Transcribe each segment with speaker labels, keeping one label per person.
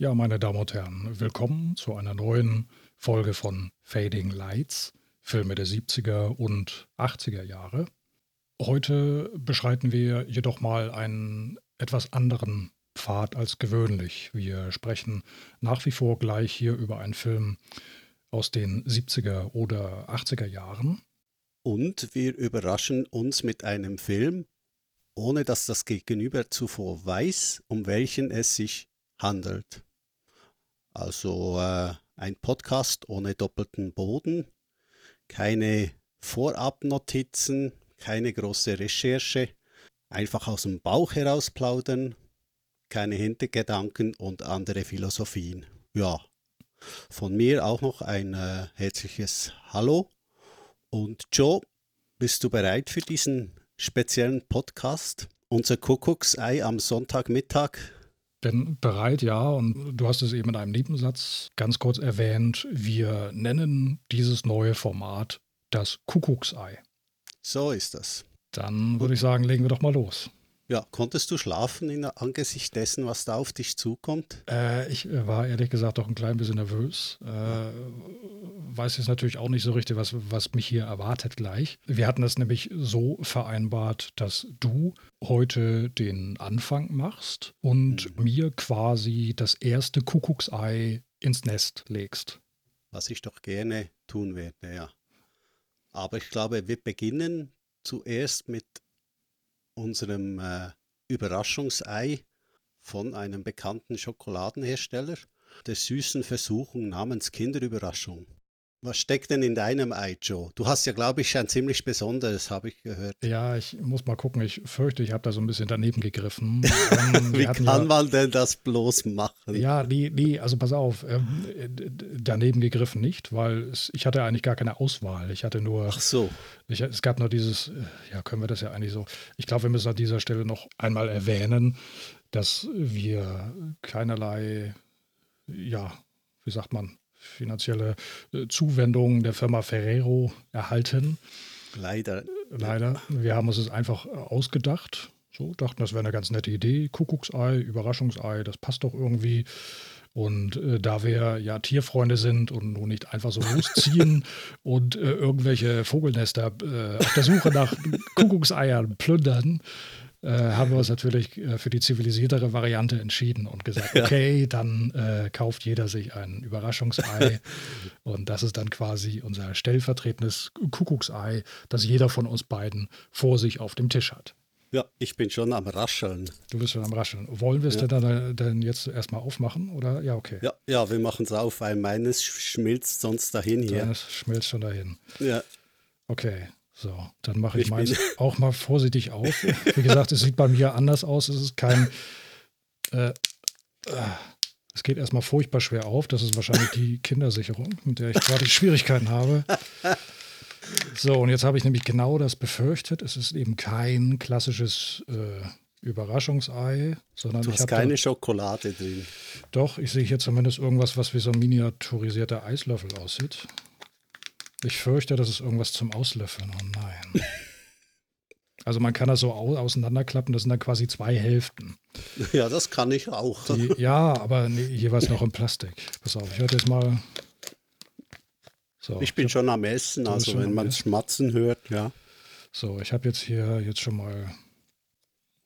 Speaker 1: Ja, meine Damen und Herren, willkommen zu einer neuen Folge von Fading Lights, Filme der 70er und 80er Jahre. Heute beschreiten wir jedoch mal einen etwas anderen Pfad als gewöhnlich. Wir sprechen nach wie vor gleich hier über einen Film aus den 70er oder 80er Jahren.
Speaker 2: Und wir überraschen uns mit einem Film, ohne dass das Gegenüber zuvor weiß, um welchen es sich handelt. Also äh, ein Podcast ohne doppelten Boden, keine Vorabnotizen, keine große Recherche, einfach aus dem Bauch heraus plaudern, keine Hintergedanken und andere Philosophien. Ja, von mir auch noch ein äh, herzliches Hallo. Und Joe, bist du bereit für diesen speziellen Podcast? Unser Kuckucksei am Sonntagmittag
Speaker 1: bin bereit, ja. Und du hast es eben in einem Nebensatz ganz kurz erwähnt. Wir nennen dieses neue Format das Kuckucksei.
Speaker 2: So ist das.
Speaker 1: Dann würde ich sagen, legen wir doch mal los.
Speaker 2: Ja, konntest du schlafen in angesichts dessen, was da auf dich zukommt?
Speaker 1: Äh, ich war ehrlich gesagt doch ein klein bisschen nervös. Äh, weiß jetzt natürlich auch nicht so richtig, was, was mich hier erwartet gleich. Wir hatten das nämlich so vereinbart, dass du heute den Anfang machst und mhm. mir quasi das erste Kuckucksei ins Nest legst.
Speaker 2: Was ich doch gerne tun werde, ja. Aber ich glaube, wir beginnen zuerst mit unserem äh, Überraschungsei von einem bekannten Schokoladenhersteller, der süßen Versuchung namens Kinderüberraschung. Was steckt denn in deinem Ei, Joe? Du hast ja, glaube ich, ein ziemlich besonderes, habe ich gehört.
Speaker 1: Ja, ich muss mal gucken. Ich fürchte, ich habe da so ein bisschen daneben gegriffen.
Speaker 2: Ähm, Wie kann ja, man denn das bloß machen?
Speaker 1: Ja, nee, nee, also pass auf. Ähm, daneben gegriffen nicht, weil es, ich hatte eigentlich gar keine Auswahl. Ich hatte nur.
Speaker 2: Ach so.
Speaker 1: Ich, es gab nur dieses, äh, ja, können wir das ja eigentlich so. Ich glaube, wir müssen an dieser Stelle noch einmal erwähnen, dass wir keinerlei, ja, wie sagt man, finanzielle äh, Zuwendungen der Firma Ferrero erhalten.
Speaker 2: Leider.
Speaker 1: Leider. Wir haben uns es einfach äh, ausgedacht. So, dachten, das wäre eine ganz nette Idee. Kuckucksei, Überraschungsei, das passt doch irgendwie. Und äh, da wir ja Tierfreunde sind und nun nicht einfach so losziehen und äh, irgendwelche Vogelnester äh, auf der Suche nach Kuckuckseiern plündern, äh, haben wir uns natürlich äh, für die zivilisiertere Variante entschieden und gesagt, okay, dann äh, kauft jeder sich ein Überraschungsei und das ist dann quasi unser stellvertretendes Kuckucksei, das jeder von uns beiden vor sich auf dem Tisch hat.
Speaker 2: Ja, ich bin schon am Rascheln.
Speaker 1: Du bist schon am Rascheln. Wollen wir es ja. denn, denn jetzt erstmal aufmachen? Oder ja, okay.
Speaker 2: Ja, ja wir machen es auf, weil meines schmilzt sonst dahin hier.
Speaker 1: Deines schmilzt schon dahin.
Speaker 2: Ja.
Speaker 1: Okay. So, dann mache ich, ich meins auch mal vorsichtig auf. Wie gesagt, es sieht bei mir anders aus. Es ist kein. Äh, äh, es geht erstmal furchtbar schwer auf. Das ist wahrscheinlich die Kindersicherung, mit der ich gerade Schwierigkeiten habe. So, und jetzt habe ich nämlich genau das befürchtet. Es ist eben kein klassisches äh, Überraschungsei, sondern
Speaker 2: du
Speaker 1: ich
Speaker 2: hast keine da, Schokolade drin.
Speaker 1: Doch, ich sehe hier zumindest irgendwas, was wie so ein miniaturisierter Eislöffel aussieht. Ich fürchte, das ist irgendwas zum Auslöffeln. Oh nein. Also man kann das so auseinanderklappen, das sind dann quasi zwei Hälften.
Speaker 2: Ja, das kann ich auch.
Speaker 1: Die, ja, aber nee, jeweils noch in Plastik. Pass auf, ich werde jetzt mal.
Speaker 2: So, ich bin ich hab, schon am Essen, also wenn man Schmatzen hört, ja.
Speaker 1: So, ich habe jetzt hier jetzt schon mal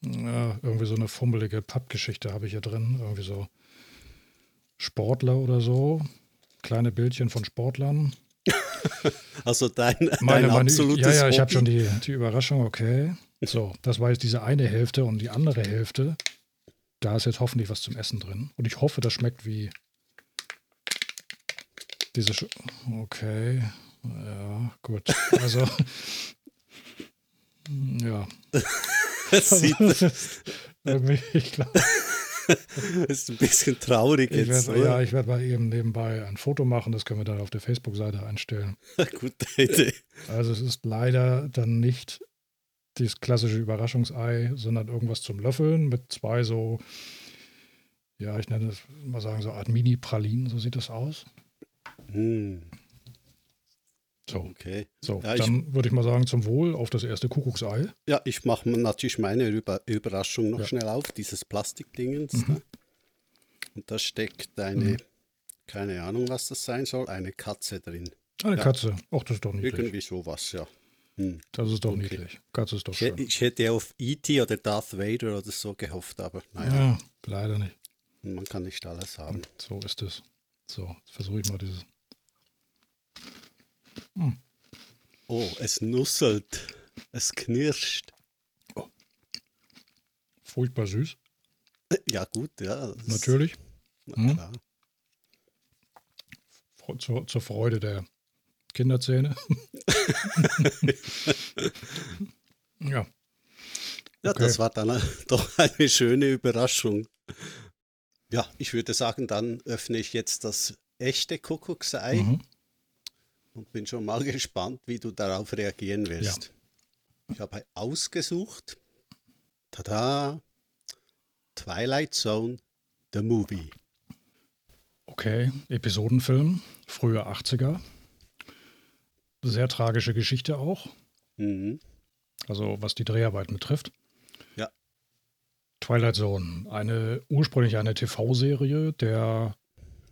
Speaker 1: ja, irgendwie so eine fummelige Pappgeschichte habe ich hier drin. Irgendwie so Sportler oder so. Kleine Bildchen von Sportlern.
Speaker 2: Also dein, meine, dein absolutes
Speaker 1: meine, Ja, ja, ich habe schon die, die Überraschung, okay. So, das war jetzt diese eine Hälfte und die andere Hälfte, da ist jetzt hoffentlich was zum Essen drin. Und ich hoffe, das schmeckt wie diese. Sch okay. Ja, gut. Also. ja.
Speaker 2: Das sieht.
Speaker 1: irgendwie, ich glaube.
Speaker 2: ist ein bisschen traurig
Speaker 1: ich
Speaker 2: jetzt.
Speaker 1: Werd, ja, ich werde mal eben nebenbei ein Foto machen, das können wir dann auf der Facebook-Seite einstellen.
Speaker 2: Gute Idee.
Speaker 1: Also es ist leider dann nicht dieses klassische Überraschungsei, sondern irgendwas zum Löffeln mit zwei so, ja, ich nenne es mal sagen, so Art Mini-Pralinen, so sieht das aus.
Speaker 2: Hm.
Speaker 1: So,
Speaker 2: okay.
Speaker 1: So, ja, dann würde ich mal sagen, zum Wohl auf das erste Kuckucksei.
Speaker 2: Ja, ich mache natürlich meine Über Überraschung noch ja. schnell auf, dieses Plastikdingens. Mhm. Ne? Und da steckt eine, mhm. keine Ahnung, was das sein soll, eine Katze drin.
Speaker 1: Eine ja. Katze. Ach, das ist doch niedlich.
Speaker 2: Irgendwie sowas, ja.
Speaker 1: Hm. Das ist doch okay. niedlich. Katze ist doch schön.
Speaker 2: Ich, ich hätte auf E.T. oder Darth Vader oder so gehofft, aber naja.
Speaker 1: Ja, leider nicht.
Speaker 2: Man kann nicht alles haben. Und
Speaker 1: so ist es. So, versuche ich mal dieses. Hm.
Speaker 2: Oh, es nusselt. Es knirscht. Oh.
Speaker 1: Furchtbar süß.
Speaker 2: Ja, gut, ja.
Speaker 1: Natürlich. Na klar. Hm. Zur, zur Freude der Kinderzähne. ja.
Speaker 2: Ja, okay. das war dann doch eine schöne Überraschung. Ja, ich würde sagen, dann öffne ich jetzt das echte Kuckucksei mhm. Und bin schon mal gespannt, wie du darauf reagieren wirst. Ja. Ich habe ausgesucht, tada, Twilight Zone, The Movie.
Speaker 1: Okay, Episodenfilm, frühe 80er. Sehr tragische Geschichte auch. Mhm. Also was die Dreharbeiten betrifft.
Speaker 2: Ja.
Speaker 1: Twilight Zone, eine ursprünglich eine TV-Serie der,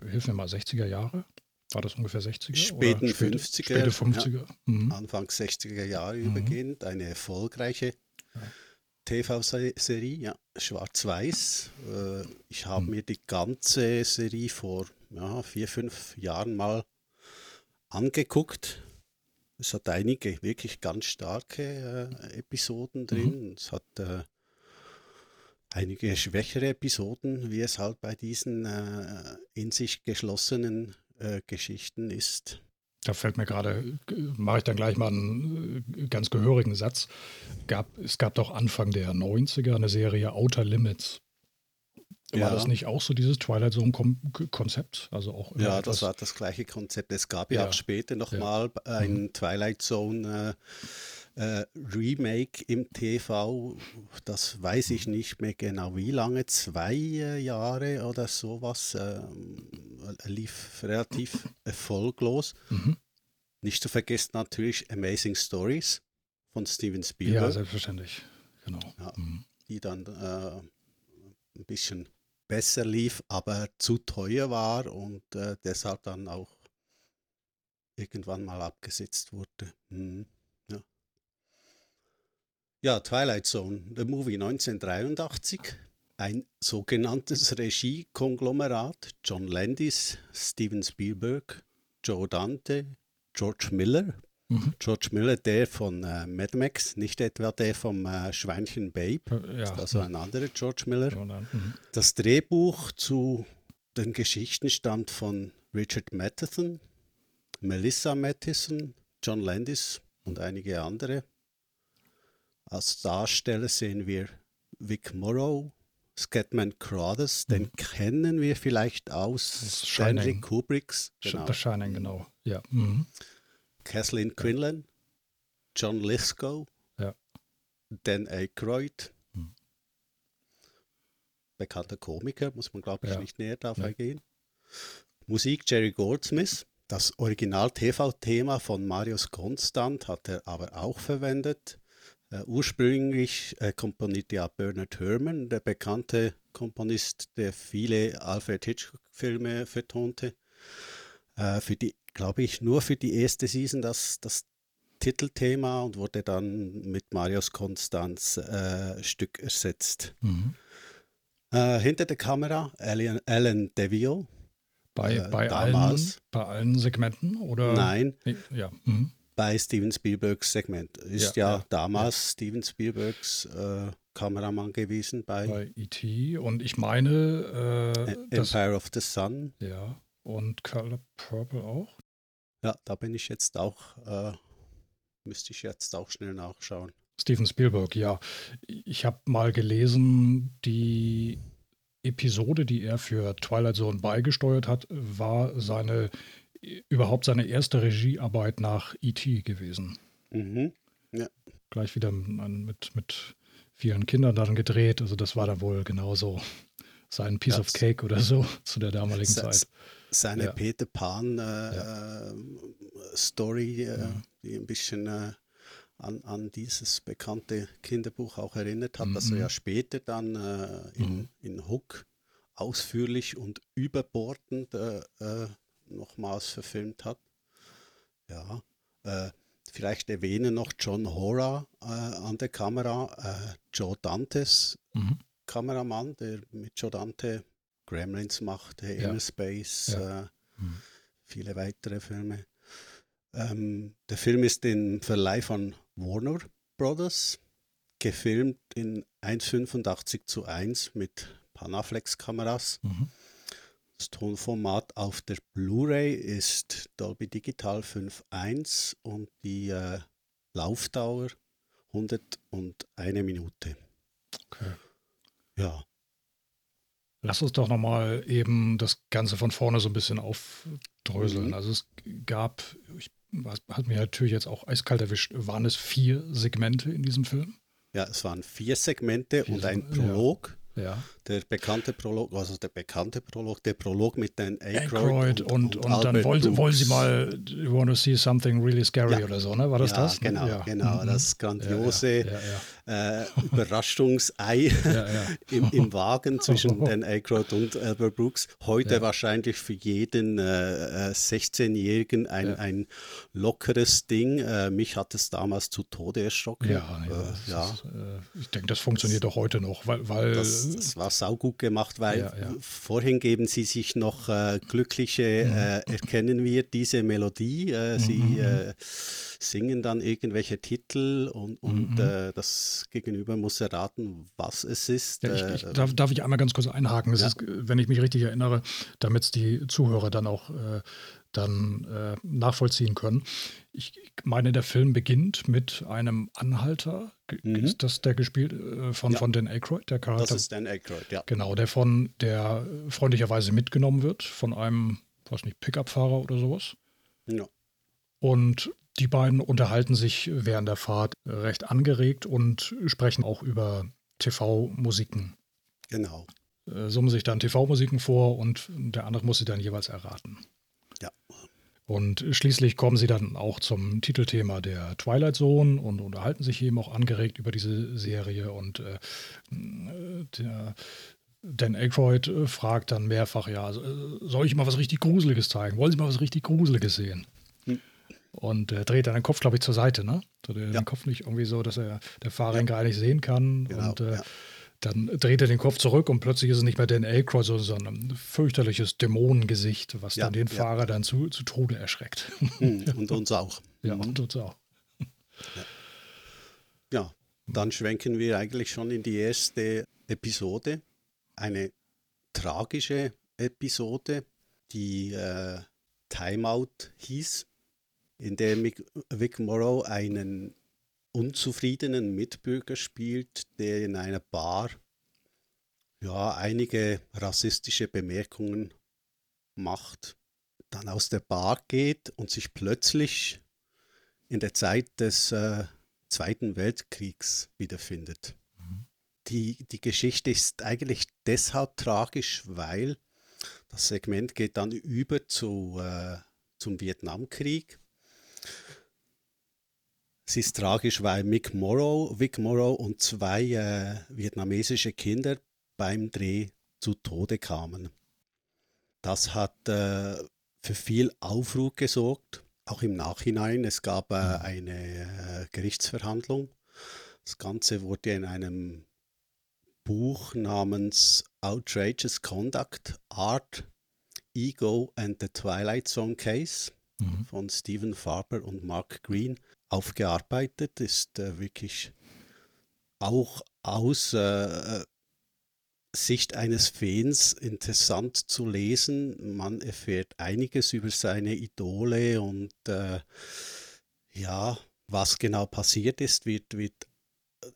Speaker 1: hilf mir mal, 60er Jahre? War das ungefähr 60er?
Speaker 2: Späten späte, 50er.
Speaker 1: Späte 50er. Ja,
Speaker 2: mhm. Anfang 60er Jahre mhm. übergehend. Eine erfolgreiche ja. TV-Serie, ja, schwarz-weiß. Äh, ich habe mhm. mir die ganze Serie vor ja, vier, fünf Jahren mal angeguckt. Es hat einige wirklich ganz starke äh, Episoden drin. Mhm. Es hat äh, einige schwächere Episoden, wie es halt bei diesen äh, in sich geschlossenen äh, Geschichten ist.
Speaker 1: Da fällt mir gerade, mache ich dann gleich mal einen äh, ganz gehörigen Satz. Gab, es gab doch Anfang der 90er eine Serie Outer Limits. War ja. das nicht auch so dieses Twilight Zone-Konzept? Also auch
Speaker 2: ja, das war das gleiche Konzept. Es gab ja, ja auch später nochmal ja. ein mhm. Twilight Zone äh, äh, Remake im TV. Das weiß ich nicht mehr genau wie lange, zwei äh, Jahre oder sowas. Äh, lief relativ erfolglos. Mhm. Nicht zu vergessen natürlich Amazing Stories von Steven Spielberg.
Speaker 1: Ja, selbstverständlich. Genau.
Speaker 2: Mhm. Die dann äh, ein bisschen besser lief, aber zu teuer war und äh, deshalb dann auch irgendwann mal abgesetzt wurde. Hm, ja. Twilight Zone, der Movie 1983, ein sogenanntes Regie-Konglomerat. John Landis, Steven Spielberg, Joe Dante, George Miller, Mhm. George Miller, der von äh, Mad Max, nicht etwa der vom äh, Schweinchen Babe, äh, ja. also ein anderer George Miller. Mhm. Das Drehbuch zu den Geschichten stammt von Richard Matheson, Melissa Matheson, John Landis und einige andere. Als Darsteller sehen wir Vic Morrow, Scatman Crothers, den mhm. kennen wir vielleicht aus Stanley Kubricks.
Speaker 1: Genau. Das Shining, genau. Ja. Mhm.
Speaker 2: Kathleen Quinlan, John Lithgow,
Speaker 1: ja.
Speaker 2: Dan Aykroyd, hm. bekannter Komiker, muss man glaube ich ja. nicht näher darauf ja. eingehen. Musik Jerry Goldsmith, das Original-TV-Thema von Marius Constant hat er aber auch verwendet. Uh, ursprünglich äh, komponierte ja Bernard Herrmann, der bekannte Komponist, der viele Alfred Hitchcock-Filme vertonte. Äh, für die glaube ich, nur für die erste Season das, das Titelthema und wurde dann mit Marius Konstanz äh, Stück ersetzt. Mhm. Äh, hinter der Kamera Alan, Alan Devio.
Speaker 1: Bei, äh, bei, allen, bei allen Segmenten? Oder?
Speaker 2: Nein.
Speaker 1: Ja. Mhm.
Speaker 2: Bei Steven Spielbergs Segment. Ist ja, ja, damals ja. Steven Spielbergs äh, Kameramann gewesen bei,
Speaker 1: bei E.T. Und ich meine.
Speaker 2: Äh, Empire of the Sun.
Speaker 1: Ja. Und Color Purple auch?
Speaker 2: Ja, da bin ich jetzt auch, äh, müsste ich jetzt auch schnell nachschauen.
Speaker 1: Steven Spielberg, ja. Ich habe mal gelesen, die Episode, die er für Twilight Zone beigesteuert hat, war seine überhaupt seine erste Regiearbeit nach E.T. gewesen.
Speaker 2: Mhm. Ja.
Speaker 1: Gleich wieder mit, mit vielen Kindern dann gedreht. Also das war dann wohl genauso sein Piece das, of Cake oder so zu der damaligen Zeit
Speaker 2: seine ja. Peter Pan äh, ja. Äh, Story, äh, ja. die ein bisschen äh, an, an dieses bekannte Kinderbuch auch erinnert hat, mhm. das er ja später dann äh, in, mhm. in Hook ausführlich und überbordend äh, nochmals verfilmt hat. Ja, äh, vielleicht erwähne noch John Hora äh, an der Kamera, äh, Joe Dantes mhm. Kameramann, der mit Joe Dante Gremlins macht, ja. Inner Space, ja. Äh, mhm. viele weitere Filme. Ähm, der Film ist im Verleih von Warner Brothers, gefilmt in 1,85 zu 1 mit Panaflex-Kameras. Mhm. Das Tonformat auf der Blu-ray ist Dolby Digital 5.1 und die äh, Laufdauer 101 Minute.
Speaker 1: Okay.
Speaker 2: Ja.
Speaker 1: Lass uns doch nochmal eben das Ganze von vorne so ein bisschen aufdröseln. Mhm. Also es gab, ich, hat mir natürlich jetzt auch eiskalt erwischt, waren es vier Segmente in diesem Film?
Speaker 2: Ja, es waren vier Segmente vier und ein Prolog.
Speaker 1: Ja. Ja.
Speaker 2: Der bekannte Prolog, also der bekannte Prolog, der Prolog mit den
Speaker 1: Aykroyd, und, und, und, und dann wollen, wollen, Sie mal, you want to see something really scary ja. oder so, ne? War das
Speaker 2: ja,
Speaker 1: das?
Speaker 2: Genau, ja. genau, mhm. das grandiose äh, Überraschungsei im, im, Wagen zwischen Dan Aykroyd und Albert Brooks. Heute wahrscheinlich für jeden äh, 16-Jährigen äh, ein, ein lockeres Ding. Äh, mich hat es damals zu Tode erschrocken.
Speaker 1: Ja, nee, ja. Ist, äh, ich denke, das funktioniert doch heute noch, weil, weil
Speaker 2: das, das war saugut gemacht, weil ja, ja. vorhin geben sie sich noch äh, glückliche, mhm. äh, erkennen wir diese Melodie. Äh, mhm. Sie mhm. äh, singen dann irgendwelche Titel und, und mhm. Äh, Gegenüber muss erraten, was es ist.
Speaker 1: Ja, ich, ich, äh, darf, darf, ich einmal ganz kurz einhaken? Es ist, wenn ich mich richtig erinnere, damit es die Zuhörer dann auch dann äh, nachvollziehen können. Ich meine, der Film beginnt mit einem Anhalter. Mhm. Ist das der gespielt äh, von, ja. von Dan Aykroyd, der Charakter?
Speaker 2: Das ist Dan Aykroyd, ja.
Speaker 1: Genau, der von der freundlicherweise mitgenommen wird von einem, weiß nicht, Pickup-Fahrer oder sowas.
Speaker 2: Ja.
Speaker 1: Und die beiden unterhalten sich während der Fahrt recht angeregt und sprechen auch über TV-Musiken.
Speaker 2: Genau.
Speaker 1: Äh, summen sich dann TV-Musiken vor und der andere muss sie dann jeweils erraten.
Speaker 2: Ja.
Speaker 1: Und schließlich kommen sie dann auch zum Titelthema der Twilight Zone und unterhalten sich eben auch angeregt über diese Serie. Und äh, der Dan Aykroyd äh, fragt dann mehrfach, ja, soll ich mal was richtig Gruseliges zeigen? Wollen Sie mal was richtig Gruseliges sehen? Und er dreht dann den Kopf, glaube ich, zur Seite, ne? So den ja. Kopf nicht irgendwie so, dass er der Fahrer ihn gar nicht sehen kann. Genau, und äh, ja. Dann dreht er den Kopf zurück und plötzlich ist es nicht mehr Dan Aykroyd, sondern ein fürchterliches Dämonengesicht, was ja, dann den ja. Fahrer dann zu, zu Tode erschreckt.
Speaker 2: Hm, und uns auch.
Speaker 1: Ja, und uns auch.
Speaker 2: Ja. ja, dann schwenken wir eigentlich schon in die erste Episode. Eine tragische Episode, die äh, Timeout hieß, in der Vic Morrow einen unzufriedenen Mitbürger spielt, der in einer Bar ja einige rassistische Bemerkungen macht, dann aus der Bar geht und sich plötzlich in der Zeit des äh, Zweiten Weltkriegs wiederfindet. Die, die Geschichte ist eigentlich deshalb tragisch, weil das Segment geht dann über zu, äh, zum Vietnamkrieg es ist tragisch, weil Mick Morrow, Vic Morrow und zwei äh, vietnamesische Kinder beim Dreh zu Tode kamen. Das hat äh, für viel Aufruhr gesorgt, auch im Nachhinein. Es gab äh, mhm. eine äh, Gerichtsverhandlung. Das Ganze wurde in einem Buch namens Outrageous Conduct, Art, Ego and the Twilight Zone Case mhm. von Stephen Farber und Mark Green aufgearbeitet. Ist äh, wirklich auch aus äh, Sicht eines Fans interessant zu lesen. Man erfährt einiges über seine Idole und äh, ja, was genau passiert ist, wird, wird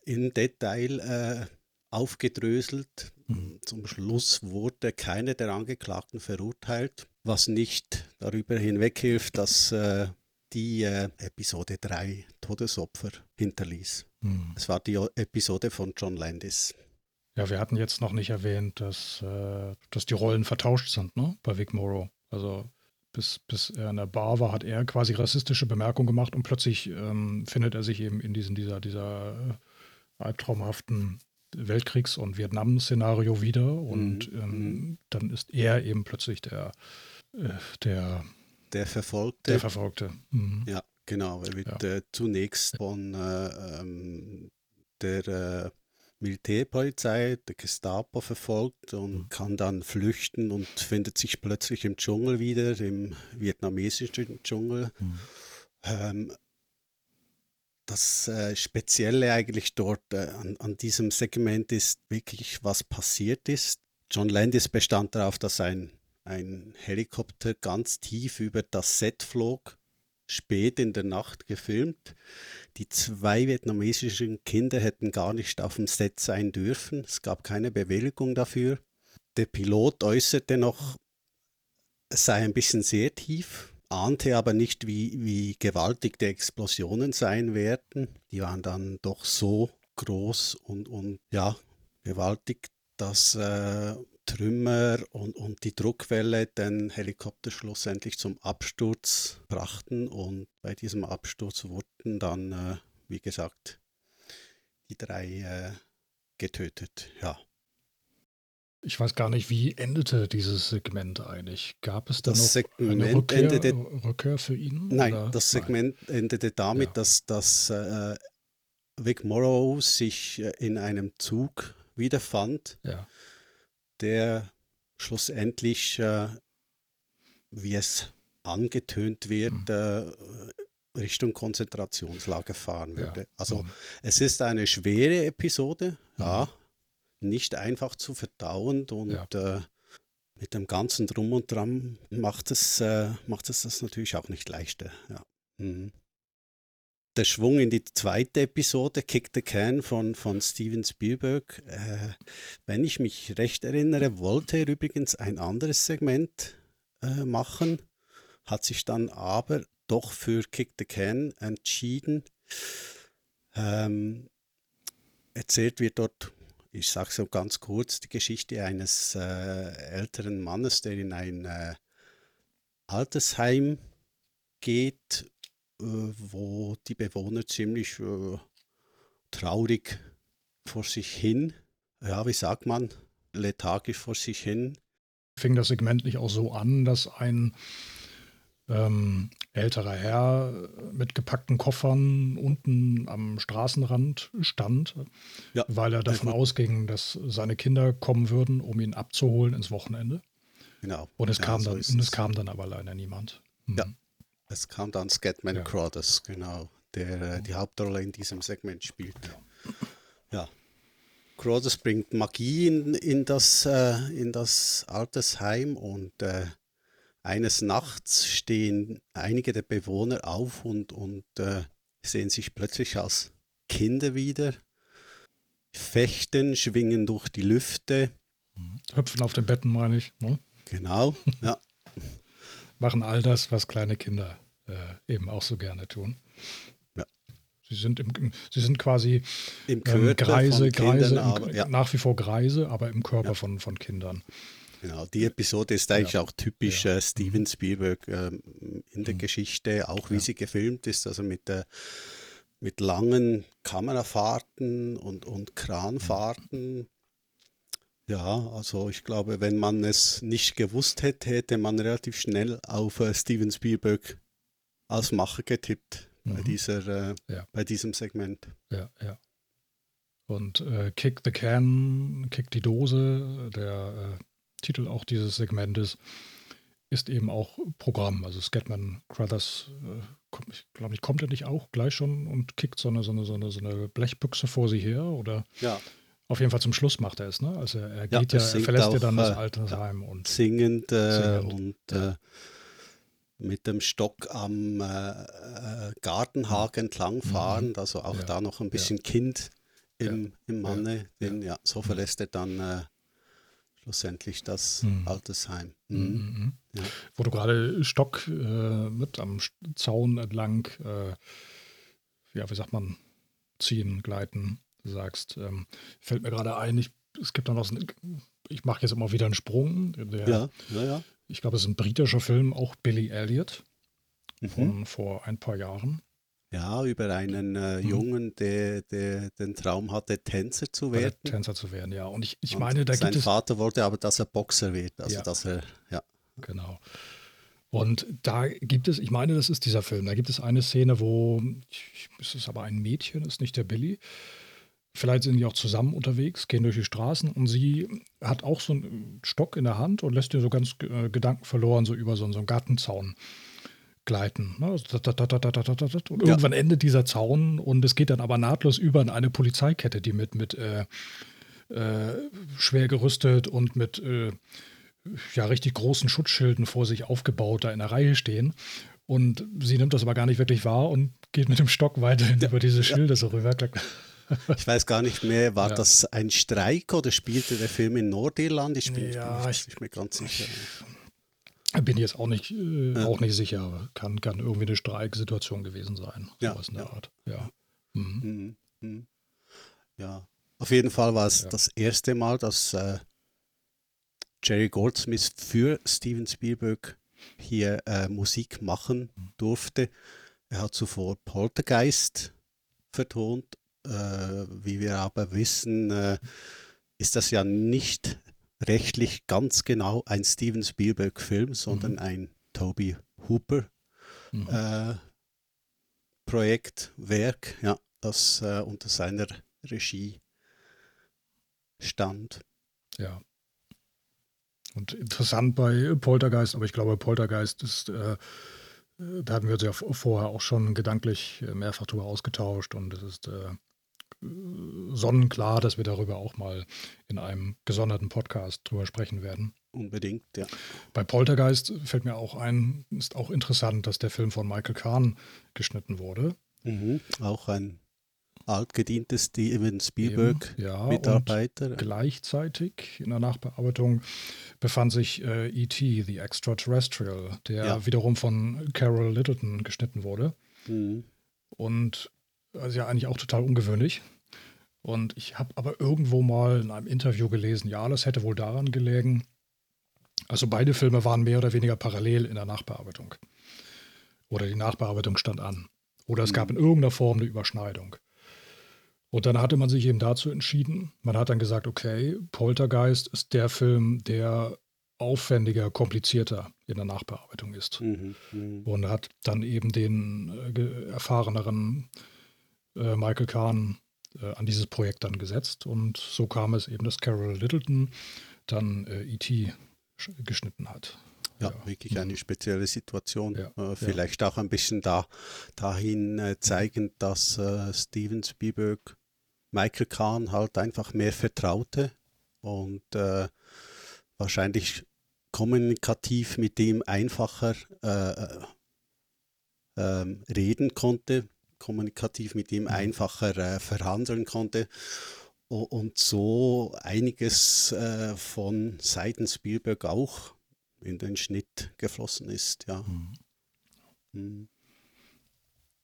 Speaker 2: im Detail äh, aufgedröselt. Mhm. Zum Schluss wurde keiner der Angeklagten verurteilt, was nicht darüber hinweg hilft, dass äh, die äh, Episode 3 Todesopfer hinterließ. Mhm. Es war die Episode von John Landis.
Speaker 1: Ja, wir hatten jetzt noch nicht erwähnt, dass, äh, dass die Rollen vertauscht sind, ne? Bei Vic Morrow. Also bis, bis er in der Bar war, hat er quasi rassistische Bemerkungen gemacht und plötzlich ähm, findet er sich eben in diesen, dieser, dieser äh, albtraumhaften Weltkriegs- und Vietnam-Szenario wieder und mhm. ähm, dann ist er eben plötzlich der, äh, der,
Speaker 2: der Verfolgte.
Speaker 1: Der Verfolgte.
Speaker 2: Mhm. Ja, genau. Er wird ja. äh, zunächst von äh, ähm, der äh, Militärpolizei, der Gestapo verfolgt und mhm. kann dann flüchten und findet sich plötzlich im Dschungel wieder, im vietnamesischen Dschungel. Mhm. Ähm, das äh, Spezielle eigentlich dort äh, an, an, diesem Segment ist wirklich, was passiert ist. John Landis bestand darauf, dass ein, ein Helikopter ganz tief über das Set flog, spät in der Nacht gefilmt. Die zwei vietnamesischen Kinder hätten gar nicht auf dem Set sein dürfen. Es gab keine Bewilligung dafür. Der Pilot äußerte noch, es sei ein bisschen sehr tief, ahnte aber nicht, wie, wie gewaltig die Explosionen sein werden. Die waren dann doch so groß und, und ja, gewaltig, dass äh, Trümmer und, und die Druckwelle den Helikopter schlussendlich zum Absturz brachten. Und bei diesem Absturz wurden dann, äh, wie gesagt, die drei äh, getötet. Ja.
Speaker 1: Ich weiß gar nicht, wie endete dieses Segment eigentlich? Gab es da
Speaker 2: das
Speaker 1: noch
Speaker 2: Segment eine Rückkehr, endete,
Speaker 1: Rückkehr für ihn?
Speaker 2: Nein, oder? das Segment nein. endete damit, ja. dass, dass äh, Vic Morrow sich äh, in einem Zug wiederfand.
Speaker 1: Ja
Speaker 2: der schlussendlich, äh, wie es angetönt wird, mhm. äh, Richtung Konzentrationslager fahren würde. Ja. Also mhm. es ist eine schwere Episode, mhm. ja, nicht einfach zu verdauen und ja. äh, mit dem ganzen Drum und Dran macht es, äh, macht es das natürlich auch nicht leichter. Ja. Mhm der Schwung in die zweite Episode, Kick the Can von, von Steven Spielberg. Äh, wenn ich mich recht erinnere, wollte er übrigens ein anderes Segment äh, machen, hat sich dann aber doch für Kick the Can entschieden. Ähm, erzählt wird dort, ich sage so ganz kurz, die Geschichte eines äh, älteren Mannes, der in ein äh, Altersheim geht wo die Bewohner ziemlich äh, traurig vor sich hin, ja, wie sagt man, lethargisch vor sich hin.
Speaker 1: Fing das Segment nicht auch so an, dass ein ähm, älterer Herr mit gepackten Koffern unten am Straßenrand stand, ja, weil er davon ausging, dass seine Kinder kommen würden, um ihn abzuholen ins Wochenende.
Speaker 2: Genau.
Speaker 1: Und es, ja, kam, so dann, und es kam dann aber leider niemand.
Speaker 2: Hm. Ja, es kam dann Scatman ja. Crothers, genau, der äh, die Hauptrolle in diesem Segment spielt. Ja. Crothers bringt Magie in, in, das, äh, in das Altersheim und äh, eines Nachts stehen einige der Bewohner auf und, und äh, sehen sich plötzlich als Kinder wieder, fechten, schwingen durch die Lüfte.
Speaker 1: Hüpfen auf den Betten, meine ich. Ne?
Speaker 2: Genau, ja.
Speaker 1: Machen all das, was kleine Kinder äh, eben auch so gerne tun. Ja. Sie sind, im, sie sind quasi
Speaker 2: Im ähm,
Speaker 1: Greise, Greise
Speaker 2: Kindern, im,
Speaker 1: ja. nach wie vor Greise, aber im Körper ja. von, von Kindern.
Speaker 2: Genau, die Episode ist eigentlich ja. auch typisch äh, Steven mhm. Spielberg äh, in der mhm. Geschichte, auch wie sie gefilmt ist, also mit der mit langen Kamerafahrten und, und Kranfahrten. Ja, also ich glaube, wenn man es nicht gewusst hätte, hätte man relativ schnell auf äh, Steven Spielberg als Macher getippt mhm. bei, dieser, äh, ja. bei diesem Segment.
Speaker 1: Ja, ja. Und äh, Kick the Can, Kick die Dose, der äh, Titel auch dieses Segmentes, ist eben auch Programm. Also Scatman Crothers, äh, ich glaube ich, kommt er nicht auch gleich schon und kickt so eine, so eine, so eine, so eine Blechbüchse vor sich her? Oder?
Speaker 2: Ja,
Speaker 1: auf jeden Fall zum Schluss macht er es, ne? Also er geht ja, ja er verlässt ja dann das äh, Altersheim
Speaker 2: ja,
Speaker 1: und
Speaker 2: singend, äh, singend. und äh, mit dem Stock am äh, äh Gartenhaken entlangfahren, mhm. also auch da noch ein bisschen Kind im, im Manne, den, ja. so mhm. verlässt er dann äh, schlussendlich das mhm. Altersheim. Mhm.
Speaker 1: mhm. Ja. Wo du gerade Stock mit am Zaun entlang, ja, wie sagt man, ziehen, gleiten sagst, ähm, fällt mir gerade ein, ich, es gibt da noch, so ich mache jetzt immer wieder einen Sprung. Der,
Speaker 2: ja, ja, ja.
Speaker 1: Ich glaube, es ist ein britischer Film, auch Billy Elliot, mhm. von vor ein paar Jahren.
Speaker 2: Ja, über einen äh, mhm. Jungen, der, der, den Traum hatte, Tänzer zu werden.
Speaker 1: Tänzer zu werden, ja. Und ich, ich meine, da
Speaker 2: sein
Speaker 1: gibt es.
Speaker 2: Sein Vater wollte aber, dass er Boxer wird. Also,
Speaker 1: ja.
Speaker 2: dass er, ja.
Speaker 1: Genau. Und da gibt es, ich meine, das ist dieser Film, da gibt es eine Szene, wo, es ist aber ein Mädchen, ist nicht der Billy. Vielleicht sind die auch zusammen unterwegs, gehen durch die Straßen und sie hat auch so einen Stock in der Hand und lässt ihn so ganz äh, gedankenverloren so über so, so einen Gartenzaun gleiten. Ne? Und irgendwann ja. endet dieser Zaun und es geht dann aber nahtlos über in eine Polizeikette, die mit, mit äh, äh, schwer gerüstet und mit äh, ja, richtig großen Schutzschilden vor sich aufgebaut da in der Reihe stehen. Und sie nimmt das aber gar nicht wirklich wahr und geht mit dem Stock weiterhin ja. über diese Schilde ja. so rüber.
Speaker 2: Ich weiß gar nicht mehr, war ja. das ein Streik oder spielte der Film in Nordirland? Ich bin,
Speaker 1: ja,
Speaker 2: ich bin ich, mir ganz sicher.
Speaker 1: Bin jetzt auch nicht, äh, ja. auch nicht sicher. Kann, kann irgendwie eine Streiksituation gewesen sein.
Speaker 2: Ja.
Speaker 1: Sowas in der. Art. Ja. Mhm.
Speaker 2: Mhm. Mhm. ja. Auf jeden Fall war es das erste Mal, dass äh, Jerry Goldsmith für Steven Spielberg hier äh, Musik machen durfte. Er hat zuvor Poltergeist vertont. Äh, wie wir aber wissen, äh, ist das ja nicht rechtlich ganz genau ein Steven Spielberg-Film, sondern mhm. ein Toby Hooper mhm. äh, Projektwerk, ja, das äh, unter seiner Regie stand.
Speaker 1: Ja. Und interessant bei Poltergeist, aber ich glaube, Poltergeist ist, äh, da hatten wir uns ja vorher auch schon gedanklich mehrfach drüber ausgetauscht und es ist äh, sonnenklar, dass wir darüber auch mal in einem gesonderten Podcast drüber sprechen werden.
Speaker 2: Unbedingt, ja.
Speaker 1: Bei Poltergeist fällt mir auch ein, ist auch interessant, dass der Film von Michael Kahn geschnitten wurde.
Speaker 2: Mhm, auch ein altgedienter Steven Spielberg-Mitarbeiter.
Speaker 1: Ja, gleichzeitig in der Nachbearbeitung befand sich äh, E.T., The Extraterrestrial, der ja. wiederum von Carol Littleton geschnitten wurde. Mhm. Und also ja eigentlich auch total ungewöhnlich. Und ich habe aber irgendwo mal in einem Interview gelesen, ja, das hätte wohl daran gelegen. Also beide Filme waren mehr oder weniger parallel in der Nachbearbeitung. Oder die Nachbearbeitung stand an. Oder es gab in irgendeiner Form eine Überschneidung. Und dann hatte man sich eben dazu entschieden. Man hat dann gesagt, okay, Poltergeist ist der Film, der aufwendiger, komplizierter in der Nachbearbeitung ist. Mhm, mh. Und hat dann eben den äh, erfahreneren äh, Michael Kahn äh, an dieses Projekt dann gesetzt. Und so kam es eben, dass Carol Littleton dann äh, E.T. geschnitten hat.
Speaker 2: Ja, ja, wirklich eine spezielle Situation. Ja, äh, vielleicht ja. auch ein bisschen da, dahin äh, zeigen, dass äh, Steven Spielberg Michael Kahn halt einfach mehr vertraute und äh, wahrscheinlich kommunikativ mit ihm einfacher äh, äh ähm, reden konnte, kommunikativ mit ihm mhm. einfacher äh, verhandeln konnte und so einiges äh, von Seiten Spielberg auch in den Schnitt geflossen ist. Ja. Mhm.
Speaker 1: Mhm.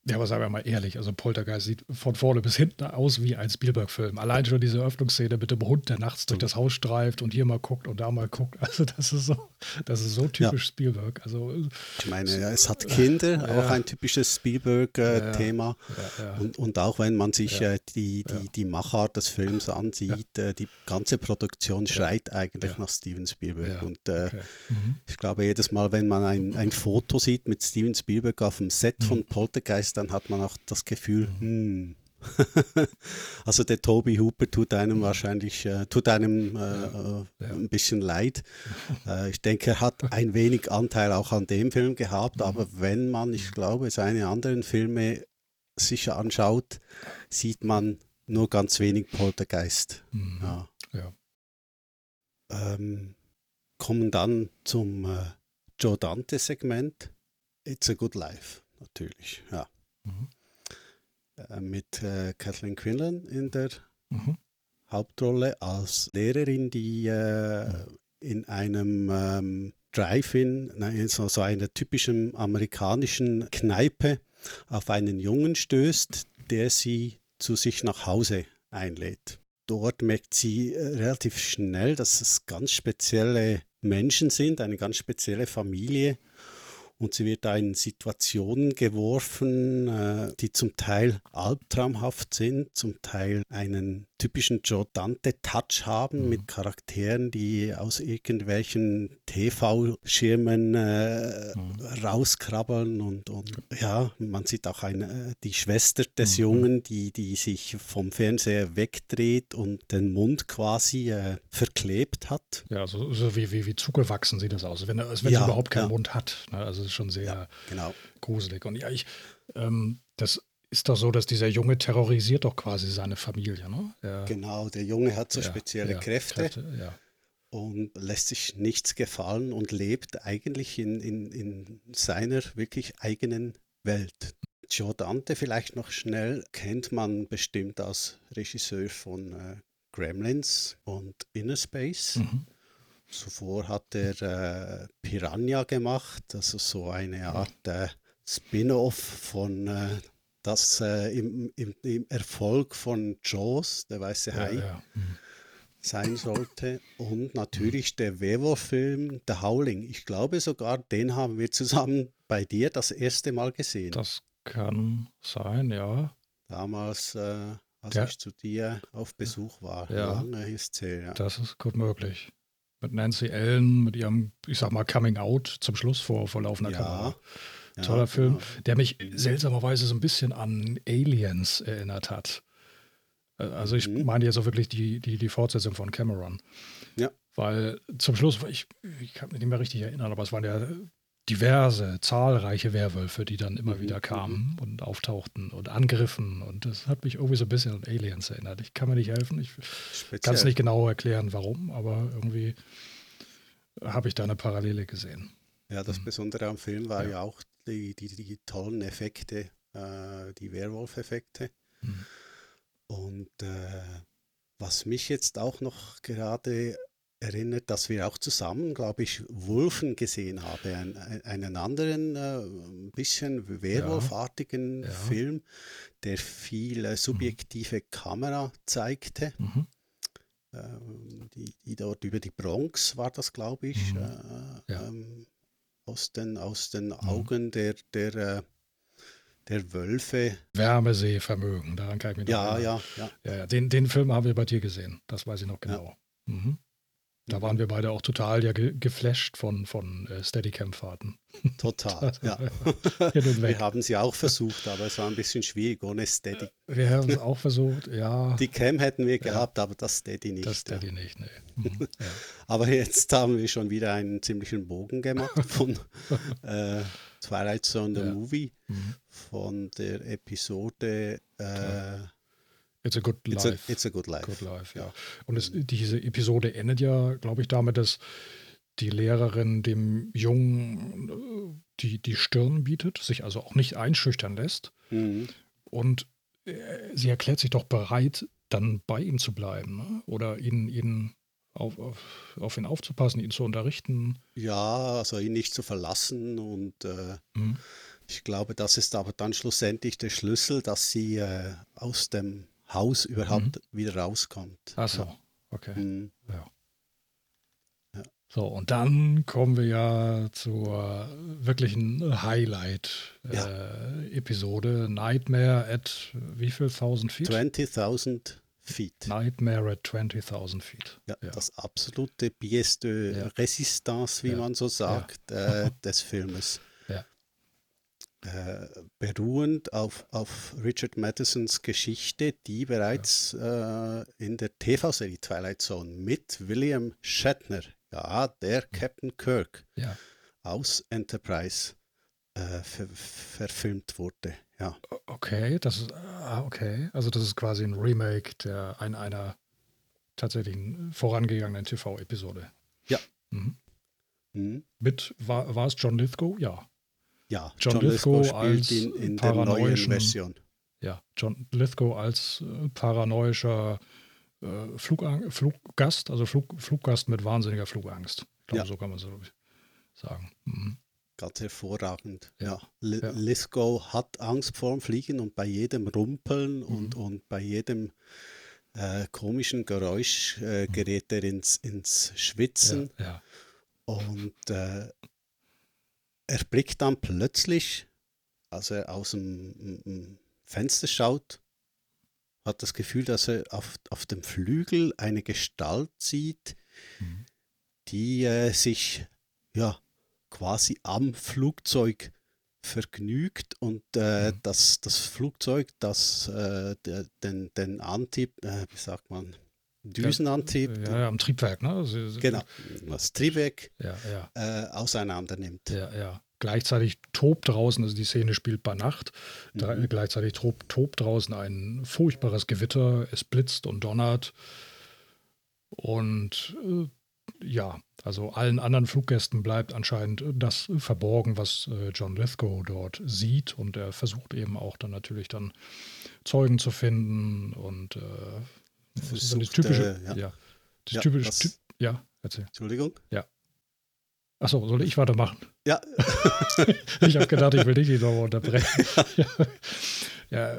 Speaker 1: Ja, aber sagen wir mal ehrlich, also Poltergeist sieht von vorne bis hinten aus wie ein Spielberg-Film. Allein schon diese Öffnungsszene mit dem Hund, der nachts durch das Haus streift und hier mal guckt und da mal guckt. Also das ist so, das ist so typisch ja. Spielberg. Also
Speaker 2: ich meine, ja, es hat Kinder, ja. auch ein typisches Spielberg-Thema. Äh, und, und auch wenn man sich äh, die, die, die Machart des Films ansieht, äh, die ganze Produktion schreit eigentlich nach Steven Spielberg. Und äh, okay. mhm. ich glaube, jedes Mal, wenn man ein, ein Foto sieht mit Steven Spielberg auf dem Set mhm. von Poltergeist, ist, dann hat man auch das Gefühl, hm. also der Toby Hooper tut einem wahrscheinlich, äh, tut einem äh, ja, ja. ein bisschen leid. Äh, ich denke, er hat ein wenig Anteil auch an dem Film gehabt, mhm. aber wenn man, ich glaube, seine anderen Filme sich anschaut, sieht man nur ganz wenig Poltergeist. Mhm. Ja. ja. Ähm, kommen dann zum äh, Joe Dante-Segment. It's a Good Life, natürlich, ja. Mhm. Mit äh, Kathleen Quinlan in der mhm. Hauptrolle als Lehrerin, die äh, mhm. in einem ähm, Drive-In, so, so einer typischen amerikanischen Kneipe, auf einen Jungen stößt, der sie zu sich nach Hause einlädt. Dort merkt sie äh, relativ schnell, dass es ganz spezielle Menschen sind, eine ganz spezielle Familie und sie wird da in Situationen geworfen, äh, die zum Teil albtraumhaft sind, zum Teil einen typischen Joe Dante-Touch haben mhm. mit Charakteren, die aus irgendwelchen TV-Schirmen äh, mhm. rauskrabbeln und, und ja, man sieht auch eine, die Schwester des mhm. Jungen, die, die sich vom Fernseher wegdreht und den Mund quasi äh, verklebt hat.
Speaker 1: Ja, so, so wie, wie, wie zugewachsen sieht das aus, wenn, als wenn ja, sie überhaupt keinen ja. Mund hat. Ne? Also ist schon sehr ja, genau. gruselig. Und ja, ich, ähm, das ist doch so, dass dieser Junge terrorisiert doch quasi seine Familie, ne?
Speaker 2: Er, genau, der Junge hat so spezielle Kräfte. Kräfte und lässt sich nichts gefallen und lebt eigentlich in, in, in seiner wirklich eigenen Welt. Joe Dante vielleicht noch schnell kennt man bestimmt als Regisseur von äh, Gremlins und Inner Space. Mhm. Zuvor hat er äh, Piranha gemacht, also so eine Art äh, Spin-off von äh, das äh, im, im, im, Erfolg von Jaws, der weiße Hai, ja, ja. Mhm. sein sollte. Und natürlich der Werwolf-Film The Howling. Ich glaube sogar, den haben wir zusammen bei dir das erste Mal gesehen.
Speaker 1: Das kann sein, ja.
Speaker 2: Damals, äh, als ja. ich zu dir auf Besuch war.
Speaker 1: Ja. Lange ist es ja. Das ist gut möglich mit Nancy Allen, mit ihrem, ich sag mal, Coming Out zum Schluss vor, vor laufender ja, Kamera. Ja, Toller Film, genau. der mich seltsamerweise so ein bisschen an Aliens erinnert hat. Äh, also ich mhm. meine jetzt auch wirklich die, die, die Fortsetzung von Cameron. Ja. Weil zum Schluss, ich, ich kann mich nicht mehr richtig erinnern, aber es waren ja diverse, zahlreiche Werwölfe, die dann immer mhm. wieder kamen mhm. und auftauchten und angriffen. Und das hat mich irgendwie so ein bisschen an Aliens erinnert. Ich kann mir nicht helfen. Ich kann es nicht genau erklären, warum, aber irgendwie habe ich da eine Parallele gesehen.
Speaker 2: Ja, das mhm. Besondere am Film war ja, ja auch die, die, die, tollen Effekte, äh, die Werwolf-Effekte. Mhm. Und äh, was mich jetzt auch noch gerade erinnert, dass wir auch zusammen, glaube ich, Wolfen gesehen haben, einen, einen anderen, äh, ein bisschen Werwolfartigen ja. Ja. Film, der viel äh, subjektive mhm. Kamera zeigte. Mhm. Ähm, die, die, dort über die Bronx war das, glaube ich, mhm. äh, ja. ähm, aus den, aus den mhm. Augen der, der, äh, der Wölfe.
Speaker 1: Wärmeseevermögen, daran kann ich mich
Speaker 2: ja, ja,
Speaker 1: ja, ja. Den, den Film haben wir bei dir gesehen, das weiß ich noch genau. Mhm. Da waren wir beide auch total ja ge geflasht von, von äh, Steadicam-Fahrten.
Speaker 2: Total, ja. wir haben sie auch versucht, aber es war ein bisschen schwierig ohne Steady.
Speaker 1: Äh, wir haben es auch versucht, ja.
Speaker 2: Die Cam hätten wir gehabt, ja. aber das Steady nicht.
Speaker 1: Das Steady ja. nicht, nee. Mhm,
Speaker 2: ja. aber jetzt haben wir schon wieder einen ziemlichen Bogen gemacht von äh, Twilight Zone, the Movie, mhm. von der Episode äh,
Speaker 1: It's a Good Life.
Speaker 2: It's a, it's a Good Life.
Speaker 1: Good Life, ja. Und es, diese Episode endet ja, glaube ich, damit, dass die Lehrerin dem Jungen äh, die, die Stirn bietet, sich also auch nicht einschüchtern lässt. Mhm. Und äh, sie erklärt sich doch bereit, dann bei ihm zu bleiben ne? oder ihn, ihn auf, auf, auf, ihn aufzupassen, ihn zu unterrichten.
Speaker 2: Ja, also ihn nicht zu verlassen und äh, mhm. ich glaube, das ist aber dann schlussendlich der Schlüssel, dass sie äh, aus dem Haus überhaupt mhm. wieder rauskommt.
Speaker 1: Ach so, ja. okay. Mhm. Ja. ja. So, und dann kommen wir ja zur wirklichen Highlight-Episode. Äh, Nightmare at wie viel? 1000 Feet?
Speaker 2: 20.000 Feet.
Speaker 1: Nightmare at 20.000 Feet.
Speaker 2: Ja, ja, das absolute Pièce de ja. Résistance, wie man so sagt, äh, des Filmes. Äh, beruhend auf, auf Richard Madisons Geschichte, die bereits ja. äh, in der TV-Serie Twilight Zone mit William Shatner, ja, der Captain Kirk ja. aus Enterprise äh, ver verfilmt wurde. Ja.
Speaker 1: Okay, das ist ah, okay. Also das ist quasi ein Remake der ein, einer tatsächlichen vorangegangenen TV-Episode.
Speaker 2: Ja.
Speaker 1: Mhm. Mhm. Mit war, war es John Lithgow? Ja.
Speaker 2: Ja,
Speaker 1: John, John Lithgow, Lithgow als
Speaker 2: in, paranoischen Version.
Speaker 1: Ja, John Lithgow als äh, paranoischer äh, Flugang Fluggast, also Flug Fluggast mit wahnsinniger Flugangst. Ich glaube, ja. so kann man so sagen. Mhm.
Speaker 2: Ganz hervorragend. Ja. ja. ja. Lithgow hat Angst vor dem Fliegen und bei jedem Rumpeln mhm. und, und bei jedem äh, komischen Geräusch äh, mhm. gerät er ins, ins Schwitzen.
Speaker 1: Ja,
Speaker 2: und äh, er blickt dann plötzlich, als er aus dem Fenster schaut, hat das Gefühl, dass er auf, auf dem Flügel eine Gestalt sieht, mhm. die äh, sich ja quasi am Flugzeug vergnügt und äh, mhm. das, das Flugzeug, das äh, den, den Antrieb, äh, wie sagt man, Düsenantrieb.
Speaker 1: Ja, ja, am Triebwerk, ne?
Speaker 2: Also, genau, das Triebwerk
Speaker 1: ja, ja.
Speaker 2: Äh, auseinander nimmt.
Speaker 1: Ja, ja. Gleichzeitig tobt draußen, also die Szene spielt bei Nacht, mhm. gleichzeitig tobt, tobt draußen ein furchtbares Gewitter, es blitzt und donnert. Und äh, ja, also allen anderen Fluggästen bleibt anscheinend das verborgen, was äh, John Lithgow dort sieht. Und er versucht eben auch dann natürlich dann Zeugen zu finden und äh,
Speaker 2: das ist so das typische,
Speaker 1: äh, ja. ja. Das ja, typische, ty ja, erzähl.
Speaker 2: Entschuldigung?
Speaker 1: Ja. Achso, soll ich weitermachen?
Speaker 2: Ja.
Speaker 1: ich habe gedacht, ich will dich nicht nochmal unterbrechen. ja. ja,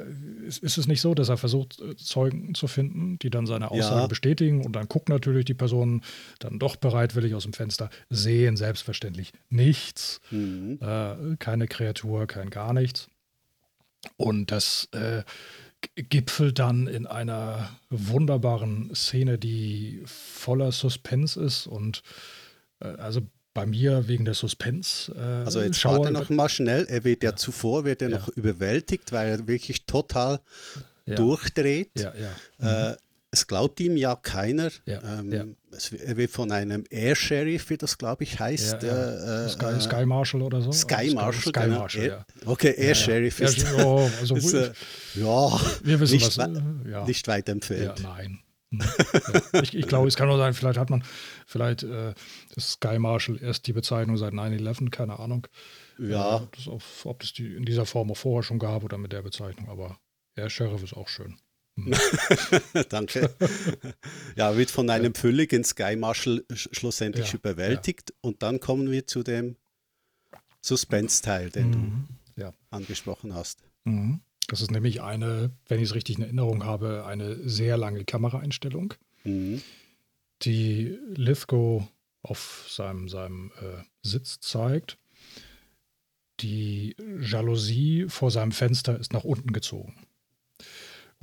Speaker 1: ist, ist es nicht so, dass er versucht, äh, Zeugen zu finden, die dann seine Aussage ja. bestätigen und dann gucken natürlich die Personen dann doch bereitwillig aus dem Fenster, sehen selbstverständlich nichts, mhm. äh, keine Kreatur, kein gar nichts. Und das äh, gipfelt dann in einer wunderbaren Szene, die voller Suspense ist und äh, also bei mir wegen der Suspense.
Speaker 2: Äh, also jetzt warte noch mal schnell, er wird ja, ja zuvor wird er ja. noch überwältigt, weil er wirklich total ja. durchdreht.
Speaker 1: Ja,
Speaker 2: ja. Mhm. Äh, es glaubt ihm ja keiner. Ja, ähm, ja. Es, er wird von einem Air Sheriff, wie das glaube ich heißt. Ja,
Speaker 1: äh, Sky, äh, Sky, Marshal oder so.
Speaker 2: Sky Marshal,
Speaker 1: Sky, genau. Marshal ja.
Speaker 2: Okay, Air Sheriff ist,
Speaker 1: oh, also ist äh,
Speaker 2: ja,
Speaker 1: wir wissen
Speaker 2: nicht,
Speaker 1: was,
Speaker 2: ja. nicht weit entfernt.
Speaker 1: Ja, nein. Hm. ich, ich glaube, es kann nur sein, vielleicht hat man, vielleicht äh, ist Sky Marshal erst die Bezeichnung seit 9-11, keine Ahnung.
Speaker 2: Ja.
Speaker 1: Äh, ob, das auf, ob das die in dieser Form auch vorher schon gab oder mit der Bezeichnung, aber Air Sheriff ist auch schön.
Speaker 2: Danke. ja, wird von einem völligen Sky Marshal schlussendlich ja, überwältigt. Ja. Und dann kommen wir zu dem Suspense-Teil, den mhm. du ja. angesprochen hast.
Speaker 1: Mhm. Das ist nämlich eine, wenn ich es richtig in Erinnerung habe, eine sehr lange Kameraeinstellung, mhm. die Lithgow auf seinem, seinem äh, Sitz zeigt. Die Jalousie vor seinem Fenster ist nach unten gezogen.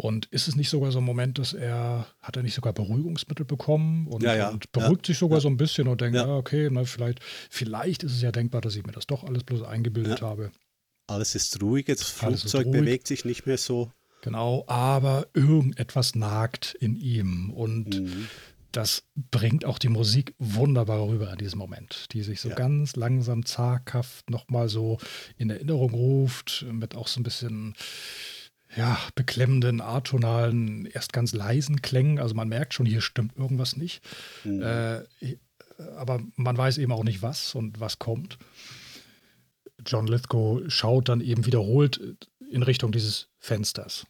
Speaker 1: Und ist es nicht sogar so ein Moment, dass er, hat er nicht sogar Beruhigungsmittel bekommen und,
Speaker 2: ja, ja.
Speaker 1: und beruhigt ja. sich sogar so ein bisschen und denkt, ah, okay, na, vielleicht, vielleicht ist es ja denkbar, dass ich mir das doch alles bloß eingebildet habe.
Speaker 2: Alles ist ruhig, das Flugzeug ruhig. bewegt sich nicht mehr so.
Speaker 1: Genau, aber irgendetwas nagt in ihm und mhm. das bringt auch die Musik wunderbar rüber in diesem Moment, die sich so ganz langsam zaghaft nochmal so in Erinnerung ruft, mit auch so ein bisschen ja, beklemmenden, atonalen, erst ganz leisen Klängen. Also man merkt schon, hier stimmt irgendwas nicht. Mhm. Äh, aber man weiß eben auch nicht was und was kommt. John Lithgow schaut dann eben wiederholt in Richtung dieses Fensters.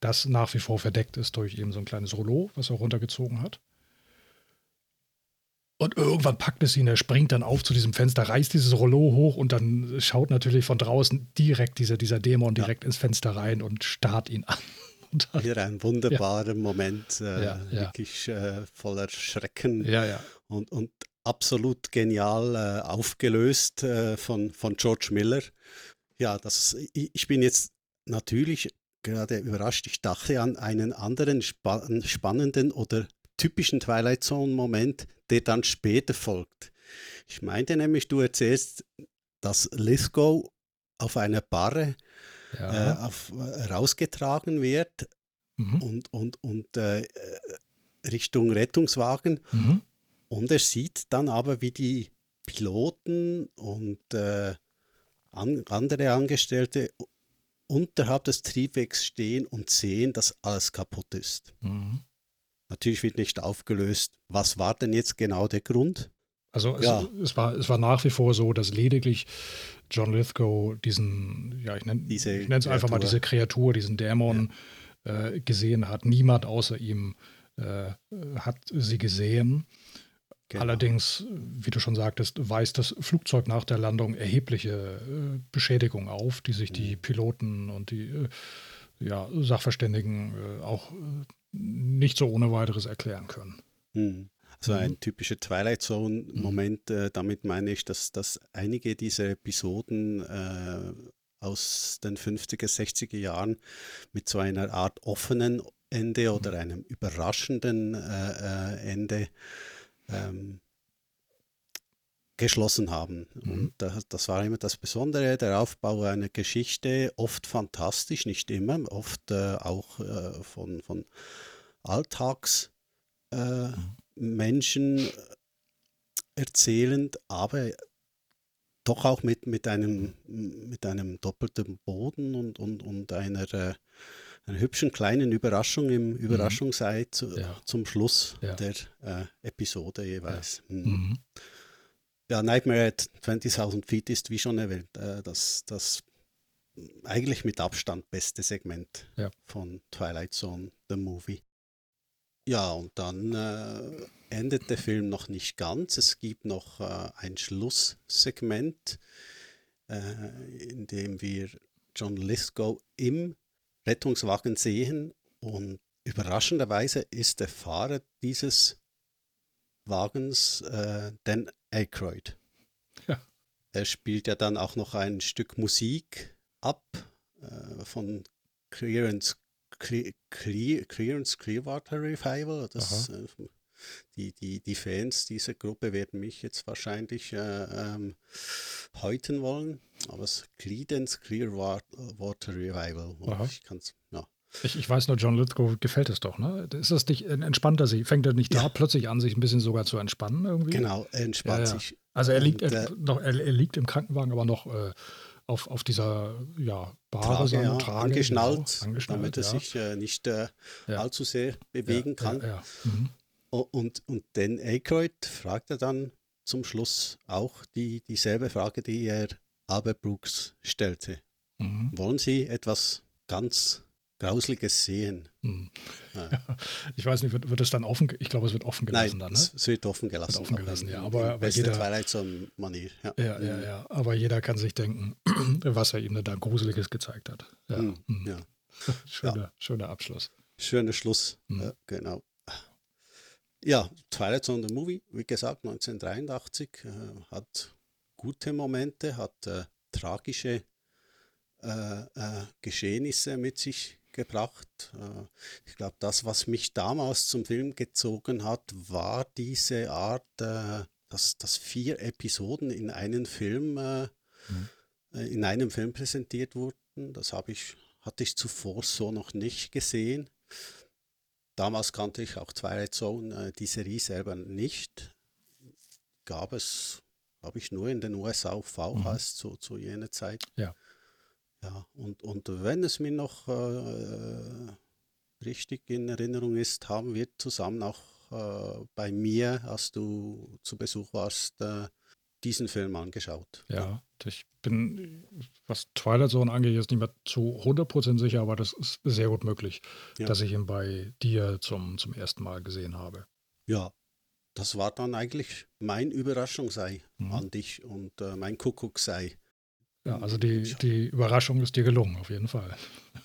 Speaker 1: Das nach wie vor verdeckt ist durch eben so ein kleines Rollo, was er runtergezogen hat. Und irgendwann packt es ihn, er springt dann auf zu diesem Fenster, reißt dieses Rollo hoch und dann schaut natürlich von draußen direkt dieser, dieser Dämon direkt ja. ins Fenster rein und starrt ihn an.
Speaker 2: Wieder ein wunderbarer ja. Moment, äh, ja, wirklich äh, voller Schrecken Und, und absolut genial äh, aufgelöst äh, von, von George Miller. Ja, das, ich, ich bin jetzt natürlich gerade überrascht. Ich dachte an einen anderen spa spannenden oder typischen Twilight Zone-Moment, der dann später folgt. Ich meinte nämlich, du erzählst, dass Lithgow auf einer Barre ja. äh, auf, äh, rausgetragen wird mhm. und, und, und äh, Richtung Rettungswagen. Mhm. Und er sieht dann aber, wie die Piloten und äh, an, andere Angestellte unterhalb des Triebwerks stehen und sehen, dass alles kaputt ist. Mhm. Natürlich wird nicht aufgelöst, was war denn jetzt genau der Grund?
Speaker 1: Also es, ja. es, war, es war nach wie vor so, dass lediglich John Lithgow diesen, ja, ich nenne es einfach mal diese Kreatur, diesen Dämon ja. äh, gesehen hat. Niemand außer ihm äh, hat sie gesehen. Genau. Allerdings, wie du schon sagtest, weist das Flugzeug nach der Landung erhebliche äh, Beschädigungen auf, die sich mhm. die Piloten und die äh, ja, Sachverständigen äh, auch äh, nicht so ohne weiteres erklären können.
Speaker 2: Hm. Also mhm. ein typischer Twilight Zone-Moment, mhm. äh, damit meine ich, dass, dass einige dieser Episoden äh, aus den 50er, 60er Jahren mit so einer Art offenen Ende oder mhm. einem überraschenden äh, äh, Ende ähm, geschlossen haben. Mhm. Und das, das, war immer das Besondere, der Aufbau einer Geschichte, oft fantastisch, nicht immer, oft äh, auch äh, von, von Alltagsmenschen äh, mhm. erzählend, aber doch auch mit, mit, einem, mit einem doppelten Boden und, und, und einer, äh, einer hübschen kleinen Überraschung im mhm. Überraschungsei zu, ja. zum Schluss ja. der äh, Episode jeweils. Ja. Mhm. Ja. Nightmare at 20.000 Feet ist, wie schon erwähnt, äh, das, das eigentlich mit Abstand beste Segment von Twilight Zone, The Movie. Ja, und dann äh, endet der Film noch nicht ganz. Es gibt noch äh, ein Schlusssegment, äh, in dem wir John Lithgow im Rettungswagen sehen und überraschenderweise ist der Fahrer dieses Wagens äh, Dan Aykroyd. Ja. Er spielt ja dann auch noch ein Stück Musik ab äh, von Clearance Clearance Clearwater Revival. Das, äh, die, die, die Fans dieser Gruppe werden mich jetzt wahrscheinlich äh, ähm, häuten wollen, aber es Credence Clearwater Revival. Ich kann's, ja.
Speaker 1: Ich, ich, weiß nur, John Lithgow gefällt es doch, ne? Ist das nicht entspannt er sich? Fängt er nicht ja. da plötzlich an, sich ein bisschen sogar zu entspannen irgendwie?
Speaker 2: Genau, er entspannt ja, ja. sich.
Speaker 1: Also er liegt, Und, er, äh, noch, er, er, liegt im Krankenwagen, aber noch äh, auf, auf dieser ja, Bahre,
Speaker 2: Trage, ja, Trage, angeschnallt, genau, angeschnallt, damit er sich äh, nicht äh, allzu sehr bewegen kann. Mhm. Und, und Dan Aykroyd fragt er dann zum Schluss auch die, dieselbe Frage, die er Albert Brooks stellte. Mhm. Wollen Sie etwas ganz Grausliges sehen?
Speaker 1: Mhm. Ja. Ich weiß nicht, wird, wird es dann offen, ich glaube, es wird offen gelassen
Speaker 2: Nein,
Speaker 1: dann, ne?
Speaker 2: es wird offen gelassen.
Speaker 1: Wird offen gelassen, ja. Aber, aber
Speaker 2: jeder, Twilight Zone.
Speaker 1: Ja. Ja, ja, mhm. ja. Aber jeder kann sich denken, was er ihm da Gruseliges gezeigt hat. Ja. Mhm. ja. Schöner, schöner Abschluss.
Speaker 2: Schöner Schluss, äh, genau. Ja, Twilight Zone the Movie, wie gesagt, 1983, äh, hat gute Momente, hat äh, tragische äh, äh Geschehnisse mit sich gebracht. Äh, ich glaube, das, was mich damals zum Film gezogen hat, war diese Art, äh, dass, dass vier Episoden in einem Film, mhm. in einem Film präsentiert wurden. Das habe ich, hatte ich zuvor so noch nicht gesehen. Damals kannte ich auch Twilight Zone, äh, die Serie selber nicht. Gab es, glaube ich, nur in den USA auf VHS mhm. zu, zu jener Zeit.
Speaker 1: Ja.
Speaker 2: Ja, und, und wenn es mir noch äh, richtig in Erinnerung ist, haben wir zusammen auch äh, bei mir, als du zu Besuch warst, äh, diesen Film angeschaut.
Speaker 1: Ja, ich bin, was Twilight Zone angeht, jetzt nicht mehr zu 100% sicher, aber das ist sehr gut möglich, ja. dass ich ihn bei dir zum, zum ersten Mal gesehen habe.
Speaker 2: Ja, das war dann eigentlich mein Überraschungsei mhm. an dich und äh, mein Kuckucksei.
Speaker 1: Ja, also die, die Überraschung ist dir gelungen, auf jeden Fall.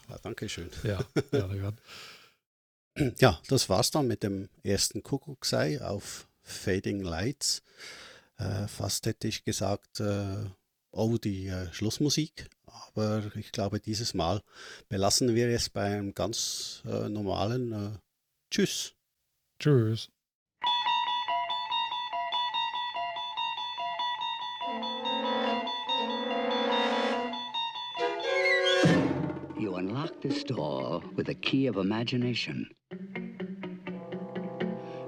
Speaker 2: Ja, danke schön.
Speaker 1: Ja, ja,
Speaker 2: ja, das war's dann mit dem ersten Kuckucksei auf Fading Lights. Äh, fast hätte ich gesagt, äh, oh, die äh, Schlussmusik. Aber ich glaube, dieses Mal belassen wir es bei einem ganz äh, normalen äh, Tschüss.
Speaker 1: Tschüss.
Speaker 3: You unlock this door with a key of imagination.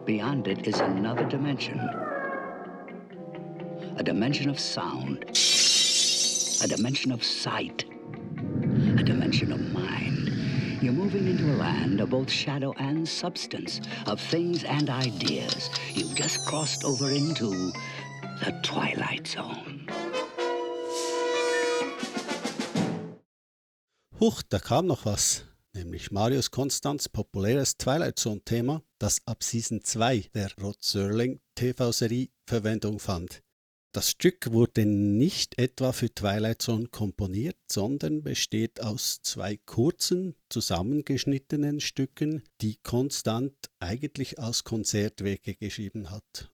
Speaker 3: Beyond it is another dimension. a dimension of sound, a dimension of sight, a dimension of mind. You're moving into a land of both shadow and substance, of things and ideas. You've just crossed over into the Twilight Zone.
Speaker 2: Huch, da kam noch was. Nämlich Marius Konstanz populäres Twilight Zone-Thema, das ab Season 2 der Rod Serling TV-Serie Verwendung fand. Das Stück wurde nicht etwa für Twilight Zone komponiert, sondern besteht aus zwei kurzen, zusammengeschnittenen Stücken, die Konstant eigentlich als Konzertwerke geschrieben hat.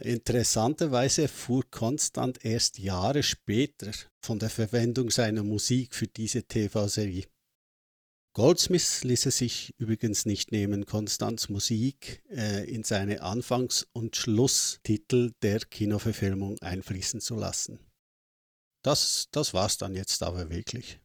Speaker 2: Interessanterweise fuhr Konstant erst Jahre später von der Verwendung seiner Musik für diese TV-Serie. Goldsmith ließ es sich übrigens nicht nehmen, Konstants Musik äh, in seine Anfangs- und Schlusstitel der Kinoverfilmung einfließen zu lassen. Das, das war's dann jetzt aber wirklich.